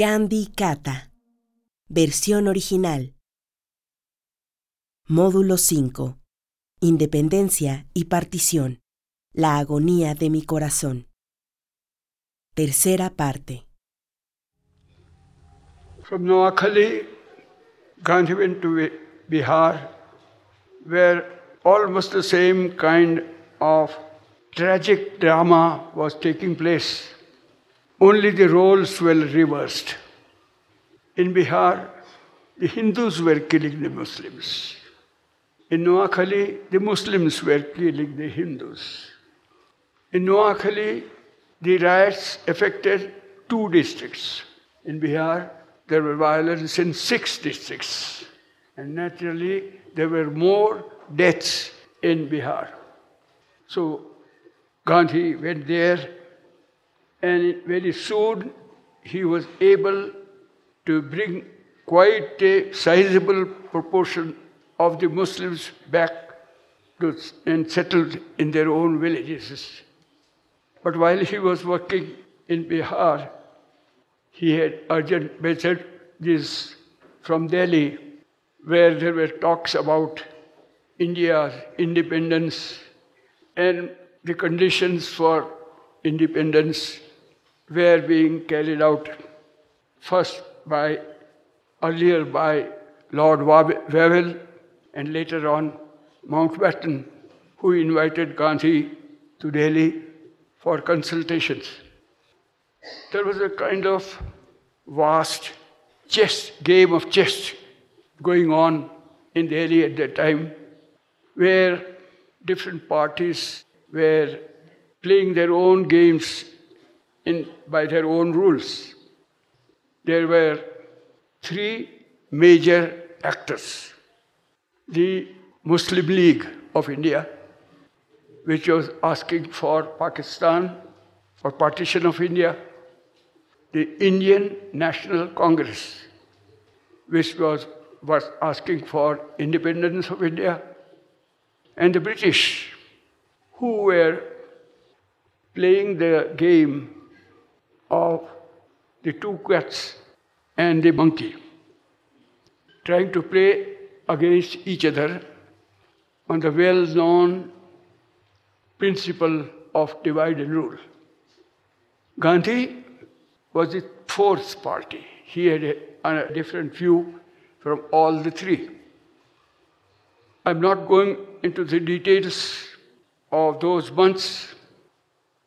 Gandhi Kata. Versión original. Módulo 5. Independencia y partición. La agonía de mi corazón. Tercera parte. From Noakhali, Gandhi went to Bihar, where almost the same kind of tragic drama was taking place. Only the roles were reversed. In Bihar, the Hindus were killing the Muslims. In Noakhali, the Muslims were killing the Hindus. In Noakhali, the riots affected two districts. In Bihar, there were violence in six districts. And naturally, there were more deaths in Bihar. So Gandhi went there, and very soon he was able to bring quite a sizable proportion of the Muslims back to, and settled in their own villages. But while he was working in Bihar, he had urgent messages from Delhi where there were talks about India's independence and the conditions for independence were being carried out first by earlier by Lord Wavell and later on Mountbatten, who invited Gandhi to Delhi for consultations. There was a kind of vast chess, game of chess going on in Delhi at that time, where different parties were playing their own games in, by their own rules. There were three major actors. The Muslim League of India, which was asking for Pakistan, for partition of India, the Indian National Congress, which was, was asking for independence of India, and the British, who were playing the game of the two cats and the monkey, trying to play against each other on the well known principle of divide and rule. Gandhi was the fourth party. He had a, a different view from all the three. I'm not going into the details of those months.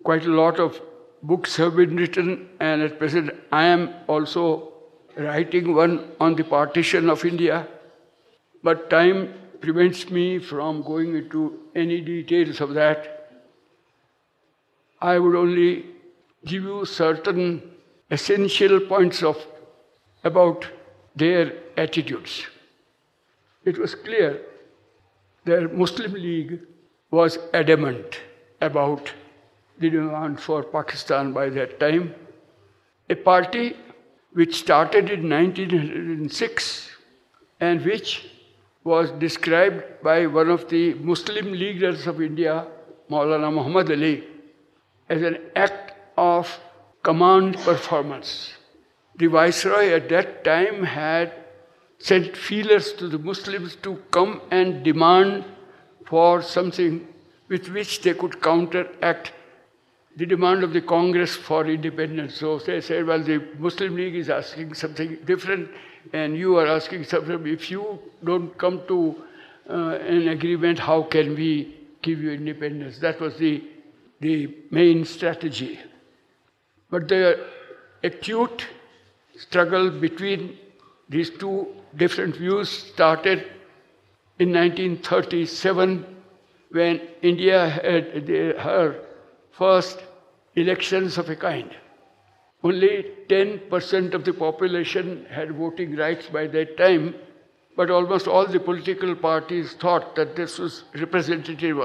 Quite a lot of books have been written, and at present I am also writing one on the partition of India. But time prevents me from going into any details of that. I would only give you certain essential points of about their attitudes. It was clear the Muslim League was adamant about the demand for Pakistan by that time. A party which started in 1906 and which was described by one of the Muslim leaders of India, Maulana Muhammad Ali, as an act of command performance. The Viceroy at that time had sent feelers to the Muslims to come and demand for something with which they could counteract the demand of the Congress for independence. So they said, well, the Muslim League is asking something different, and you are asking something. If you don't come to uh, an agreement, how can we give you independence? That was the, the main strategy. But the acute struggle between these two different views started in 1937 when India had her first elections of a kind. Only 10% of the population had voting rights by that time, but almost all the political parties thought that this was representative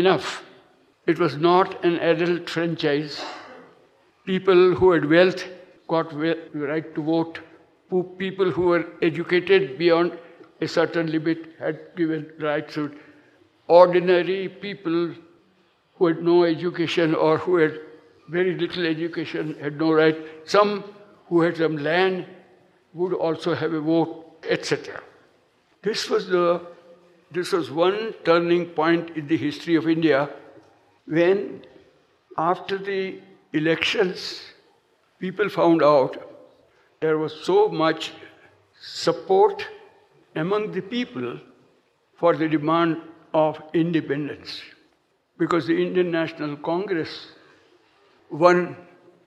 enough. It was not an adult franchise. People who had wealth got the right to vote. People who were educated beyond a certain limit had given rights to ordinary people who had no education or who had very little education had no right. Some who had some land would also have a vote, etc. This was the this was one turning point in the history of India when after the elections people found out there was so much support among the people for the demand of independence because the Indian National Congress won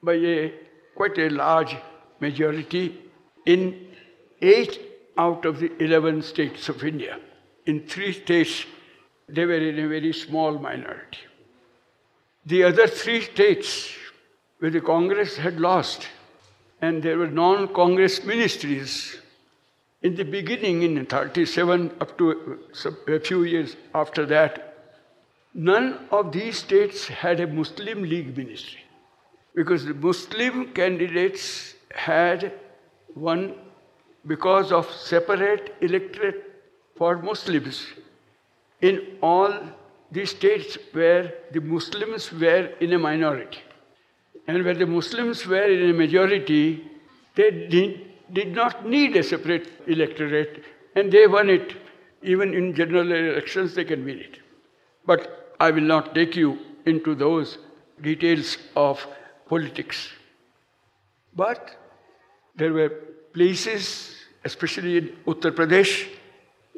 by a quite a large majority in eight out of the 11 states of India. In three states, they were in a very small minority. The other three states where the Congress had lost, and there were non Congress ministries in the beginning, in 37 up to a few years after that, none of these states had a Muslim League ministry because the Muslim candidates had won because of separate electorate for Muslims in all the states where the Muslims were in a minority. And where the Muslims were in a majority, they did, did not need a separate electorate, and they won it. Even in general elections, they can win it. But I will not take you into those details of politics. But there were places, especially in Uttar Pradesh,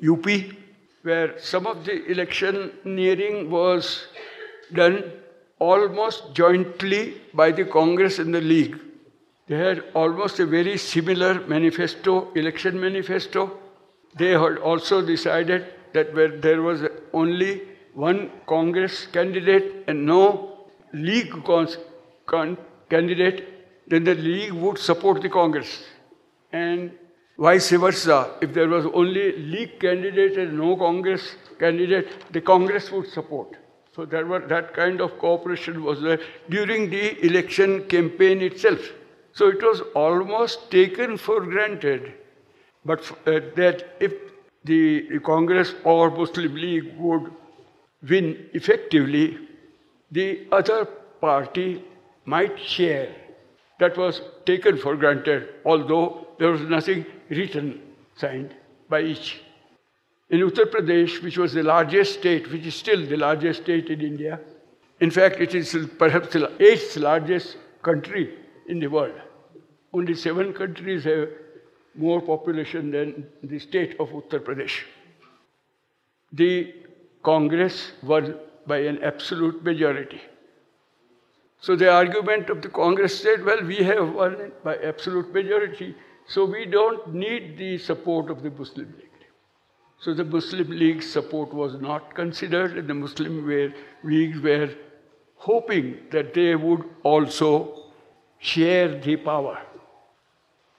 UP, where some of the electioneering was done almost jointly by the Congress and the League. They had almost a very similar manifesto, election manifesto. They had also decided that where there was only one Congress candidate and no League candidate, then the League would support the Congress. And vice versa, if there was only League candidate and no Congress candidate, the Congress would support. So there were, that kind of cooperation was there during the election campaign itself. So it was almost taken for granted, but uh, that if the Congress or Muslim League would win effectively, the other party might share. That was taken for granted, although there was nothing written, signed by each. In Uttar Pradesh, which was the largest state, which is still the largest state in India, in fact, it is perhaps the eighth largest country in the world. Only seven countries have more population than the state of Uttar Pradesh. The Congress won by an absolute majority. So the argument of the Congress said, well, we have won by absolute majority, so we don't need the support of the Muslim League. So the Muslim League's support was not considered, and the Muslim League were hoping that they would also share the power.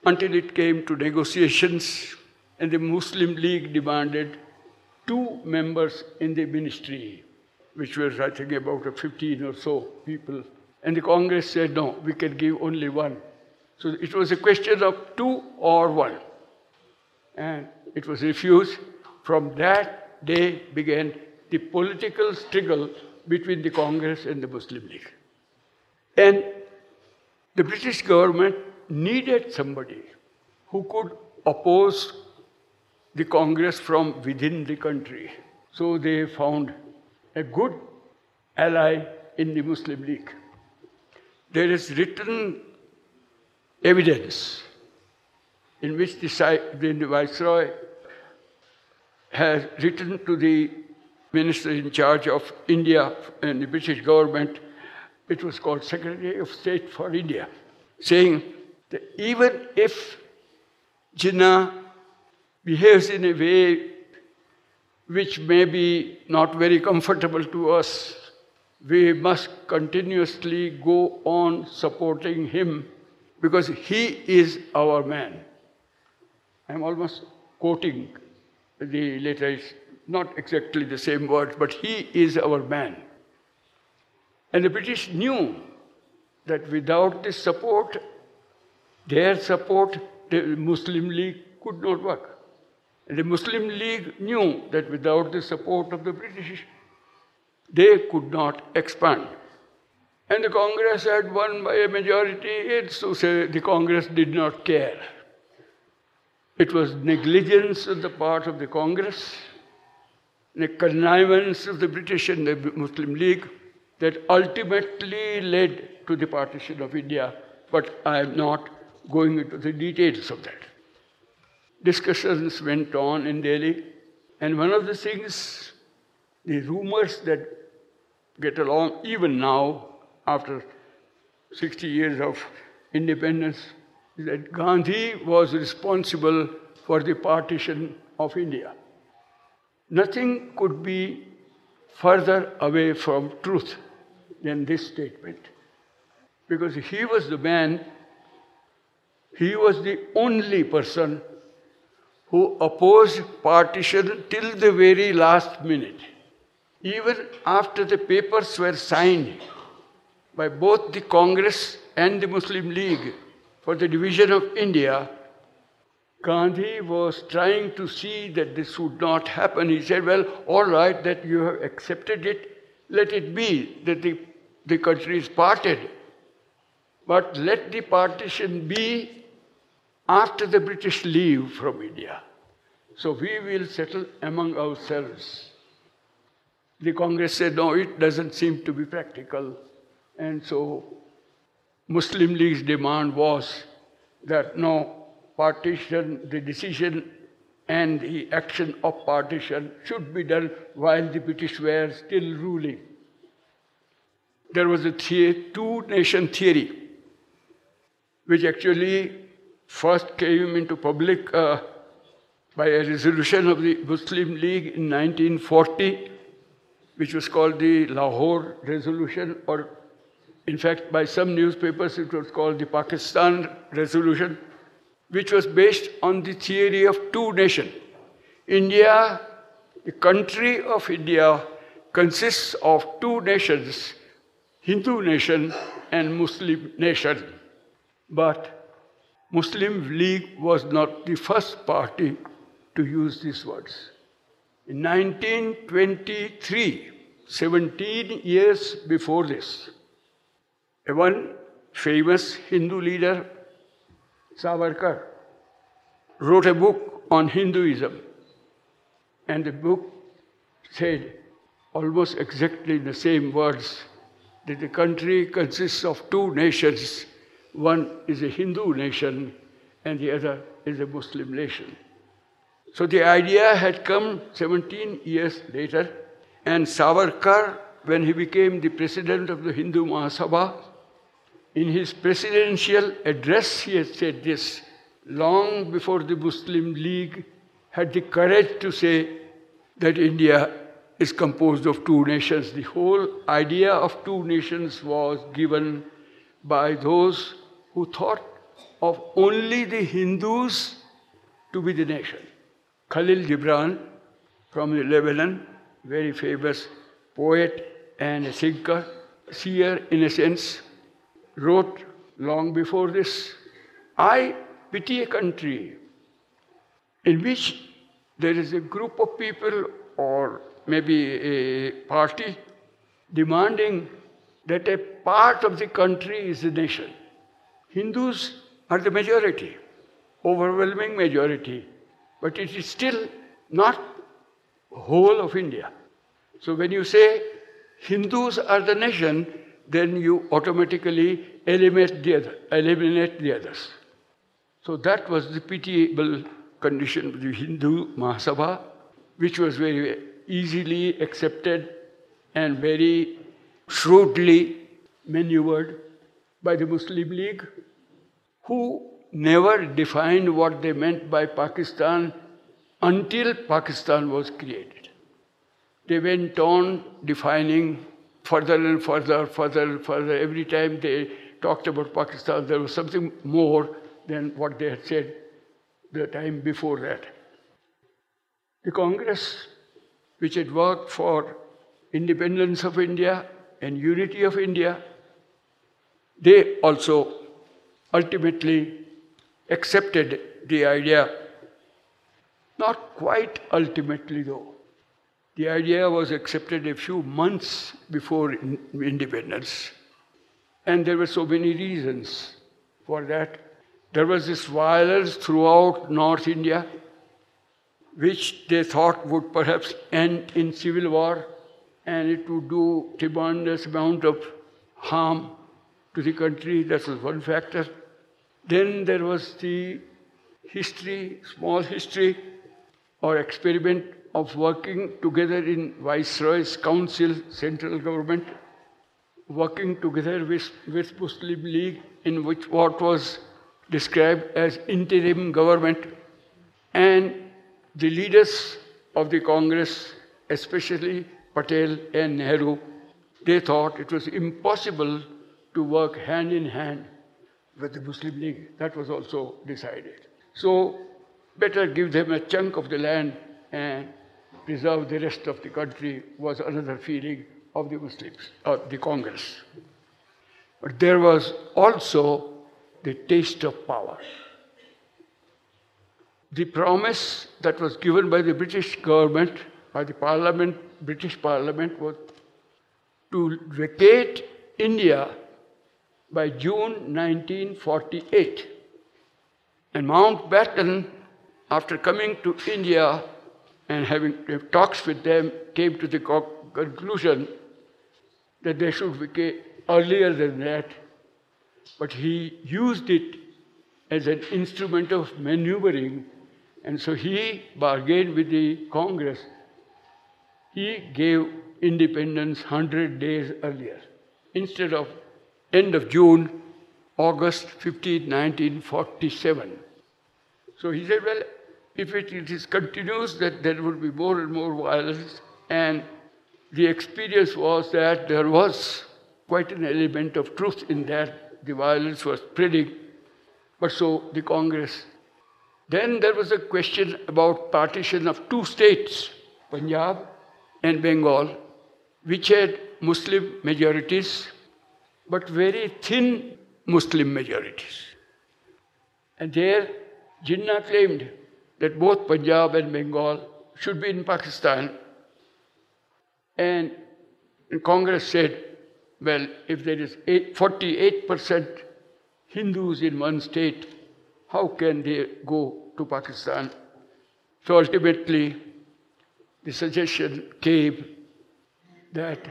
Until it came to negotiations, and the Muslim League demanded two members in the ministry, which was, I think, about 15 or so people. And the Congress said, no, we can give only one. So it was a question of two or one. And it was refused. From that day began the political struggle between the Congress and the Muslim League. And the British government needed somebody who could oppose the Congress from within the country. So they found a good ally in the Muslim League. There is written evidence in which the, the Viceroy has written to the minister in charge of India and the British government, it was called Secretary of State for India, saying that even if Jinnah behaves in a way which may be not very comfortable to us, we must continuously go on supporting him because he is our man. I'm almost quoting the letter, not exactly the same words, but he is our man. And the British knew that without this support, their support, the Muslim League could not work. And the Muslim League knew that without the support of the British, they could not expand. And the Congress had won by a majority. It's to say the Congress did not care. It was negligence on the part of the Congress, the connivance of the British and the Muslim League that ultimately led to the partition of India. But I am not going into the details of that. Discussions went on in Delhi, and one of the things, the rumors that get along even now, after 60 years of independence, is that Gandhi was responsible for the partition of India. Nothing could be further away from truth than this statement. Because he was the man he was the only person who opposed partition till the very last minute. Even after the papers were signed by both the Congress and the Muslim League for the division of India, Gandhi was trying to see that this would not happen. He said, Well, all right, that you have accepted it, let it be that the, the country is parted. But let the partition be after the British leave from India. So we will settle among ourselves. The Congress said, no, it doesn't seem to be practical. And so Muslim League's demand was that no partition, the decision and the action of partition should be done while the British were still ruling. There was a two nation theory, which actually first came into public uh, by a resolution of the Muslim League in 1940, which was called the Lahore Resolution, or in fact, by some newspapers, it was called the Pakistan Resolution, which was based on the theory of two nations. India, the country of India, consists of two nations Hindu nation and Muslim nation. But Muslim League was not the first party to use these words. In 1923, 17 years before this, a one famous Hindu leader, Savarkar, wrote a book on Hinduism. And the book said almost exactly the same words that the country consists of two nations one is a Hindu nation and the other is a Muslim nation. So the idea had come 17 years later, and Savarkar, when he became the president of the Hindu Mahasabha, in his presidential address, he had said this long before the Muslim League had the courage to say that India is composed of two nations. The whole idea of two nations was given by those who thought of only the Hindus to be the nation. Khalil Gibran from Lebanon, very famous poet and a thinker, seer in a sense, wrote long before this I pity a country in which there is a group of people or maybe a party demanding that a part of the country is a nation. Hindus are the majority, overwhelming majority, but it is still not whole of India. So when you say Hindus are the nation, then you automatically eliminate the, other, eliminate the others. So that was the pitiable condition of the Hindu Mahasabha, which was very easily accepted and very shrewdly maneuvered by the Muslim League, who never defined what they meant by Pakistan until Pakistan was created. They went on defining further and further, further and further. Every time they talked about Pakistan, there was something more than what they had said the time before that. The Congress, which had worked for independence of India and unity of India, they also ultimately accepted the idea. Not quite ultimately, though. The idea was accepted a few months before independence. And there were so many reasons for that. There was this violence throughout North India, which they thought would perhaps end in civil war and it would do tremendous amount of harm to the country. That was one factor. Then there was the history, small history, or experiment of working together in Viceroy's Council, central government, working together with, with Muslim League in which what was described as interim government and the leaders of the Congress, especially Patel and Nehru, they thought it was impossible to work hand in hand with the Muslim League. That was also decided. So, better give them a chunk of the land and preserve the rest of the country was another feeling of the Muslims, of the Congress. But there was also the taste of power. The promise that was given by the British government, by the Parliament, British Parliament, was to vacate India by June 1948. And Mountbatten, after coming to India and having talks with them, came to the conclusion that they should vacate earlier than that. But he used it as an instrument of maneuvering, and so he bargained with the Congress. He gave independence 100 days earlier instead of end of June, August 15, 1947. So he said, well, if it, it is continues, that there will be more and more violence. And the experience was that there was quite an element of truth in that. The violence was spreading. But so the Congress. Then there was a question about partition of two states, Punjab and Bengal, which had Muslim majorities but very thin Muslim majorities. And there, Jinnah claimed that both Punjab and Bengal should be in Pakistan. And Congress said, well, if there is 48% Hindus in one state, how can they go to Pakistan? So ultimately, the suggestion came that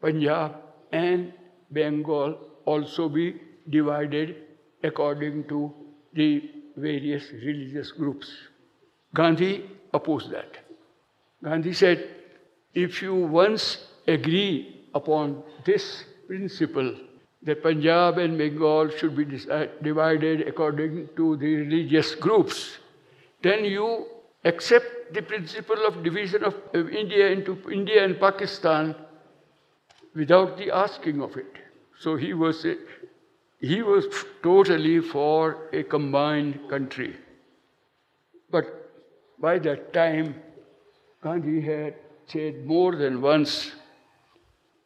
Punjab and Bengal also be divided according to the various religious groups. Gandhi opposed that. Gandhi said, if you once agree upon this principle that Punjab and Bengal should be uh, divided according to the religious groups, then you accept the principle of division of India into India and Pakistan without the asking of it. So he was, a, he was totally for a combined country. But by that time, Gandhi had said more than once,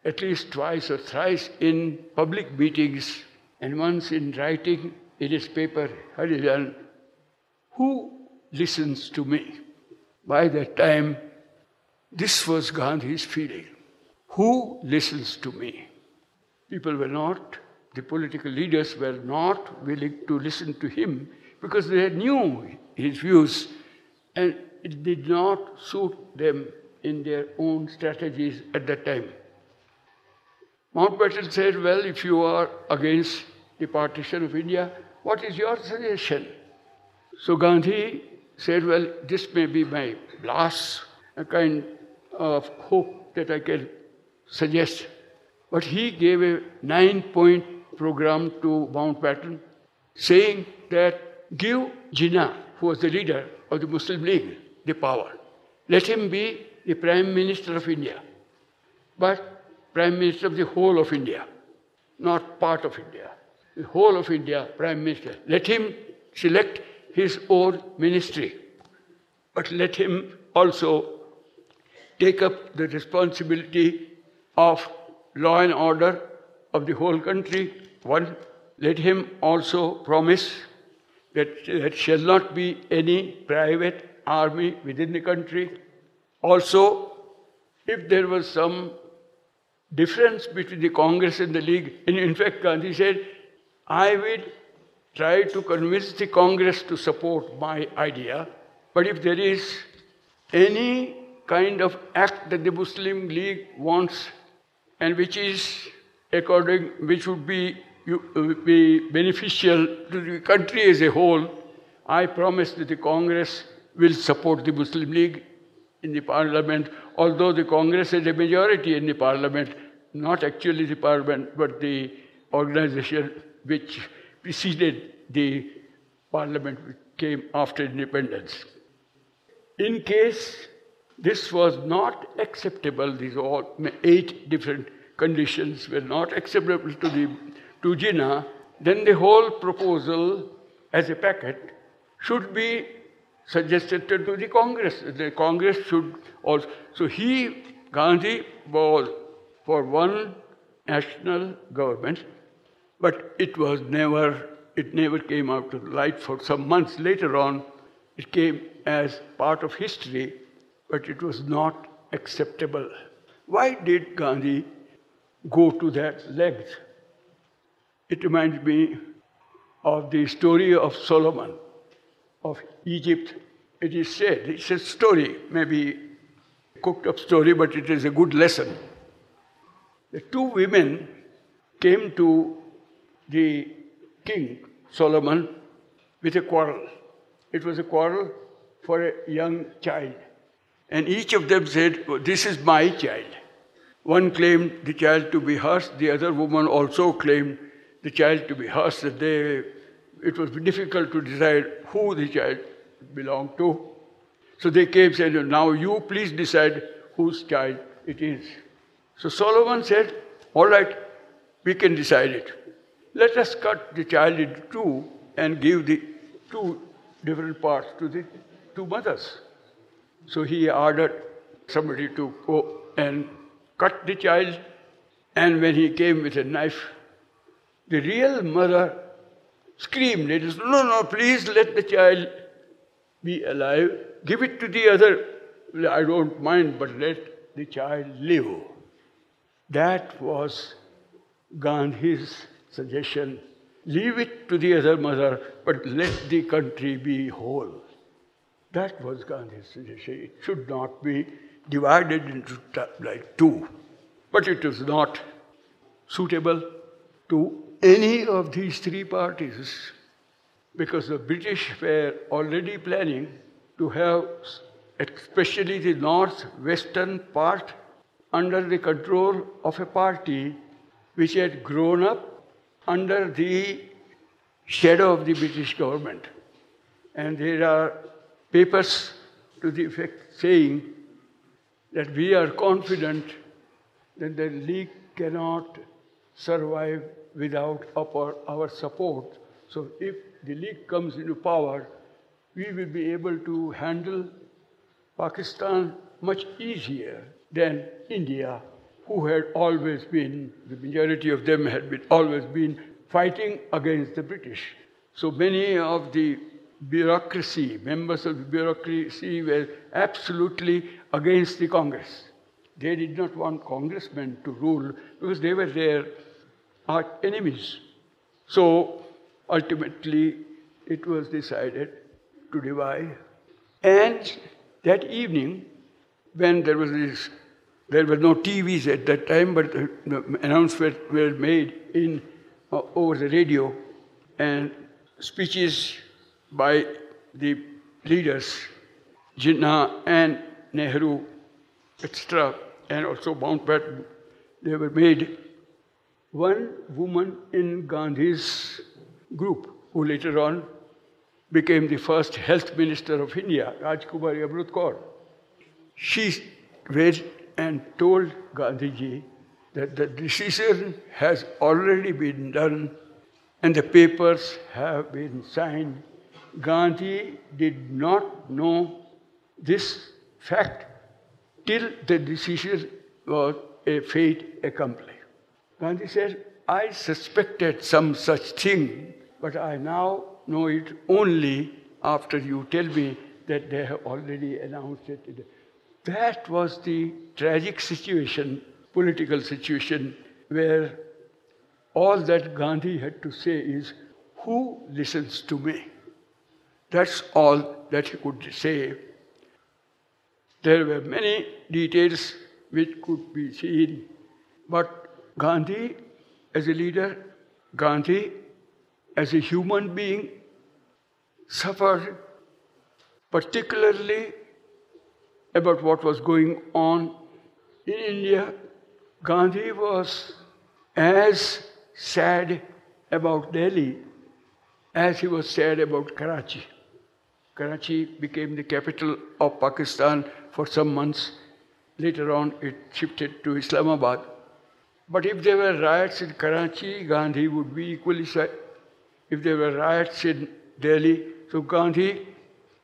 at least twice or thrice in public meetings, and once in writing in his paper, Harijan, who listens to me? By that time, this was Gandhi's feeling. Who listens to me? People were not, the political leaders were not willing to listen to him because they knew his views and it did not suit them in their own strategies at that time. Mountbatten said, Well, if you are against the partition of India, what is your suggestion? So Gandhi said, Well, this may be my last a kind of hope that I can suggest. But he gave a nine point program to Mountbatten saying that give Jinnah, who was the leader of the Muslim League, the power. Let him be the Prime Minister of India, but Prime Minister of the whole of India, not part of India. The whole of India, Prime Minister. Let him select his own ministry, but let him also take up the responsibility of law and order of the whole country. One, let him also promise that there shall not be any private army within the country. Also, if there was some difference between the Congress and the League. And in fact, Gandhi said, I will try to convince the Congress to support my idea, but if there is any kind of act that the Muslim League wants and which is according, which would be, uh, be beneficial to the country as a whole, I promise that the Congress will support the Muslim League in the parliament, although the Congress has a majority in the parliament, not actually the parliament, but the organization which preceded the parliament which came after independence. In case this was not acceptable, these all eight different conditions were not acceptable to the to Jinnah, then the whole proposal as a packet should be suggested to the Congress. The Congress should also. So he, Gandhi, was for one national government, but it was never, it never came out to light for some months later on. It came as part of history, but it was not acceptable. Why did Gandhi go to that length? It reminds me of the story of Solomon of Egypt. It is said, it's a story, maybe a cooked up story, but it is a good lesson. The two women came to the king, Solomon, with a quarrel. It was a quarrel for a young child. And each of them said, This is my child. One claimed the child to be hers, the other woman also claimed the child to be hers. That they, it was difficult to decide who the child belonged to. So they came said, Now you please decide whose child it is. So Solomon said, All right, we can decide it. Let us cut the child into two and give the two different parts to the two mothers. So he ordered somebody to go and cut the child, and when he came with a knife, the real mother screamed, it is, no, no, please let the child be alive. Give it to the other. I don't mind, but let the child live. That was Gandhi's suggestion. Leave it to the other mother, but let the country be whole. That was Gandhi's suggestion. It should not be divided into like two. But it was not suitable to any of these three parties because the British were already planning to have, especially the northwestern part, under the control of a party which had grown up under the shadow of the British government. And there are papers to the effect saying that we are confident that the League cannot survive without our, our support. So if the League comes into power, we will be able to handle Pakistan much easier than India, who had always been, the majority of them had been, always been fighting against the British. So many of the bureaucracy, members of the bureaucracy were absolutely against the Congress. They did not want congressmen to rule because they were their enemies. So ultimately, it was decided to divide. And that evening, when there was this, there were no TVs at that time, but announcements were made in uh, over the radio, and speeches by the leaders, Jinnah and Nehru, etc., and also Mountbatten, they were made. One woman in Gandhi's group, who later on became the first health minister of India, Rajkumari Amrut Kaur. She went and told Gandhiji that the decision has already been done and the papers have been signed. Gandhi did not know this fact till the decision was a fate accomplished. Gandhi said, I suspected some such thing, but I now know it only after you tell me that they have already announced it. That was the tragic situation political situation where all that Gandhi had to say is, Who listens to me? That's all that he could say. There were many details which could be seen, but Gandhi as a leader, Gandhi as a human being, suffered particularly about what was going on in India. Gandhi was as sad about Delhi as he was sad about Karachi. Karachi became the capital of Pakistan for some months. Later on, it shifted to Islamabad. But if there were riots in Karachi, Gandhi would be equally sad. If there were riots in Delhi, so Gandhi,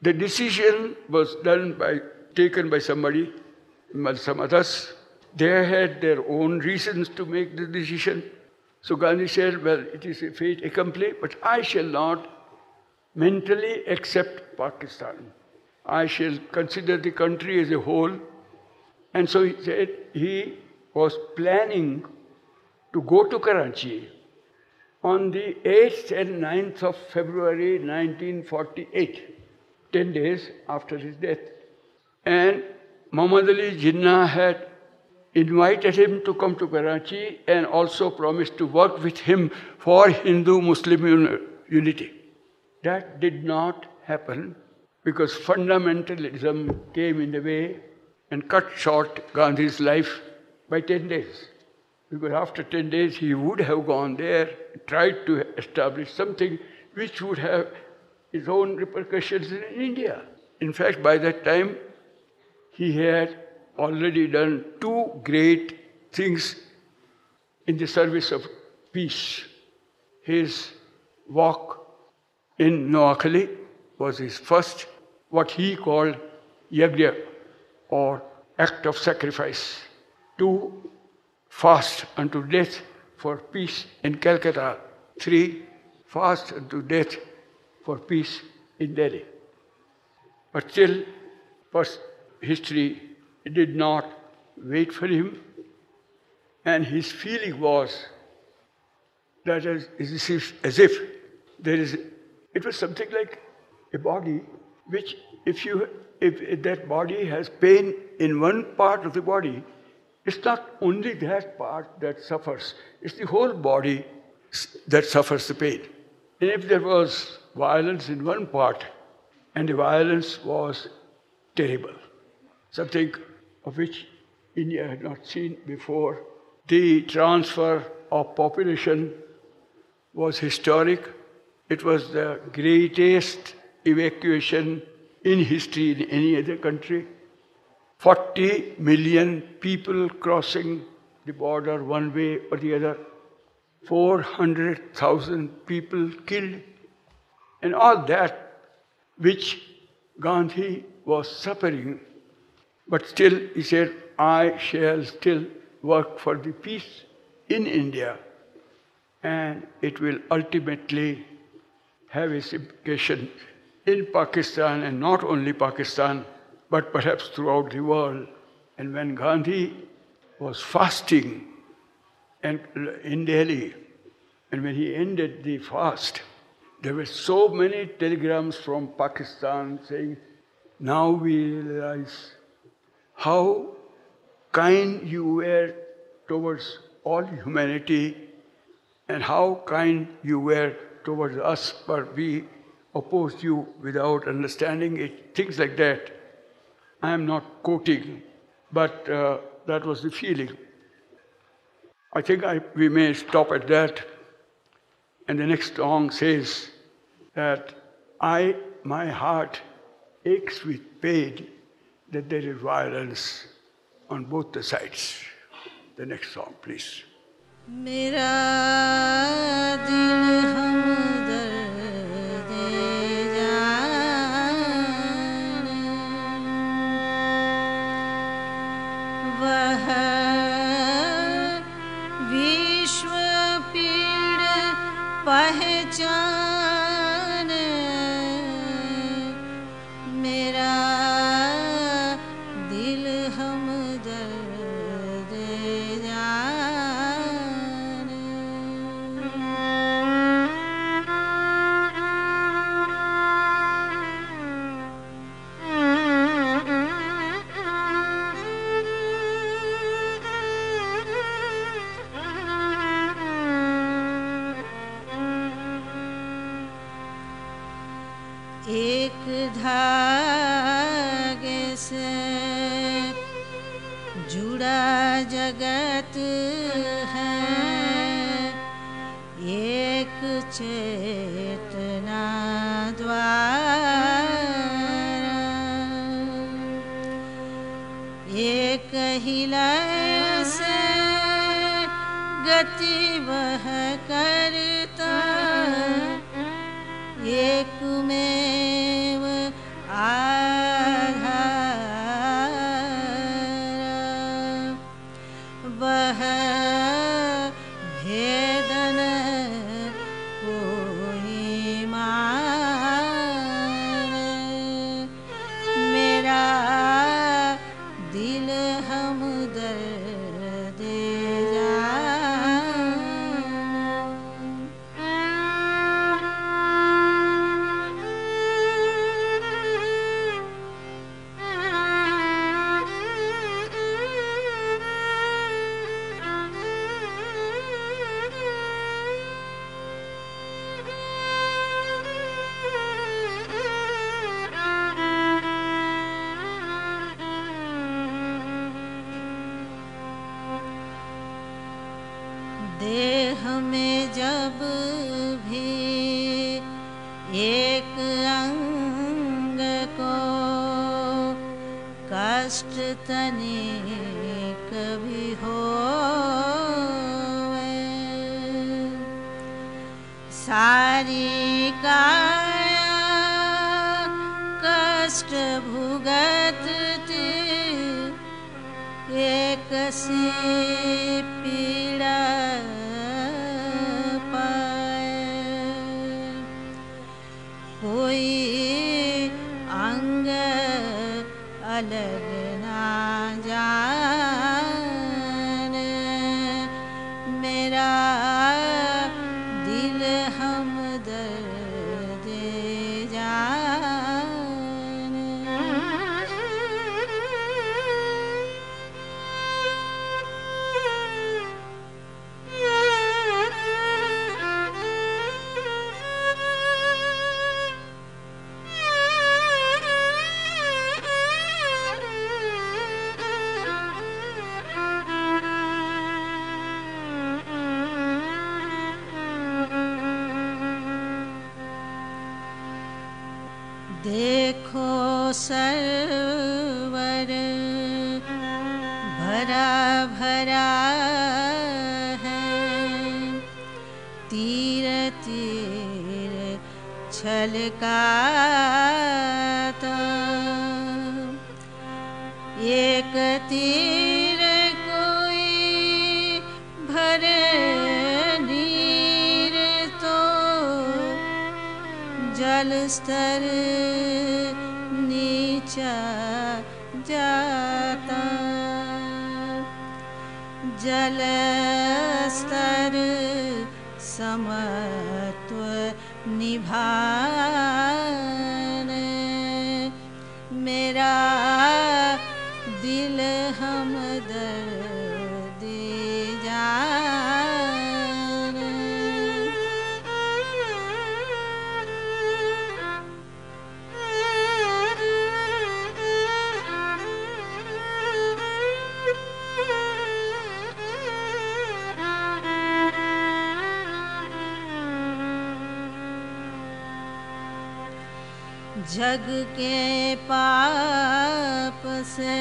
the decision was done by, taken by somebody, some others. They had their own reasons to make the decision. So Gandhi said, Well, it is a fate accomplished, but I shall not mentally accept Pakistan. I shall consider the country as a whole. And so he said he was planning to go to Karachi on the 8th and 9th of February 1948, 10 days after his death. And Muhammad Ali Jinnah had invited him to come to Karachi and also promised to work with him for Hindu Muslim unity. That did not happen because fundamentalism came in the way and cut short Gandhi's life by 10 days. Because after 10 days, he would have gone there, tried to establish something which would have its own repercussions in India. In fact, by that time, he had already done two great things in the service of peace. His walk in Noakhali was his first, what he called yagya, or act of sacrifice, to fast unto death for peace in Calcutta, three, fast unto death for peace in Delhi. But still, first history did not wait for him, and his feeling was that as, if there is it was something like a body which, if, you, if, that body has pain in one part of the body, it's not only that part that suffers, it's the whole body that suffers the pain. And if there was violence in one part, and the violence was terrible, something of which India had not seen before, the transfer of population was historic it was the greatest evacuation in history in any other country. 40 million people crossing the border one way or the other. 400,000 people killed. And all that which Gandhi was suffering. But still, he said, I shall still work for the peace in India. And it will ultimately have its implication in Pakistan and not only Pakistan, but perhaps throughout the world. And when Gandhi was fasting in Delhi, and when he ended the fast, there were so many telegrams from Pakistan saying, Now we realize how kind you were towards all humanity and how kind you were towards us, but we opposed you without understanding it, things like that. I am not quoting, but uh, that was the feeling. I think I, we may stop at that. And the next song says that I, my heart aches with pain that there is violence on both the sides. The next song, please. मेरा दिल हम एक धागे से जुड़ा जगत है। एक चेतना द्वार। एक हिला मेरा दिल जग के पाप से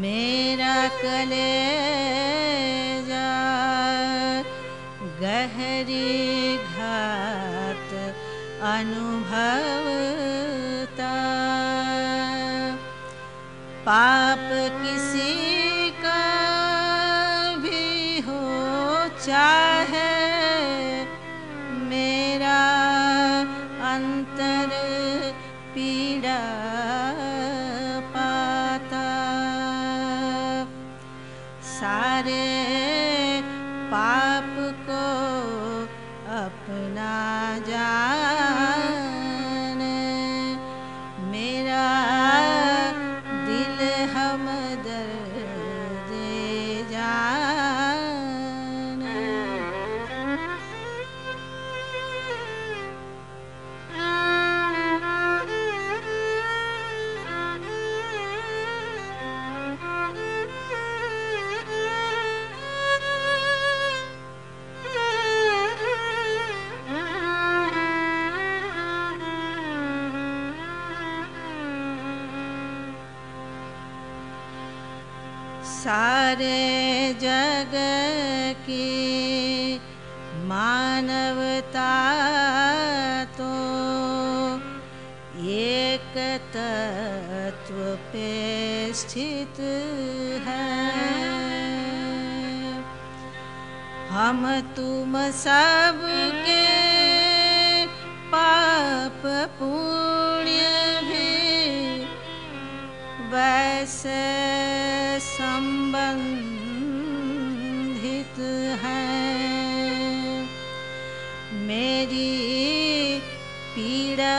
मेरा कले जा गहरी घात अनुभवता। पाप किसी Kuna संबंधित है। मेरी पीड़ा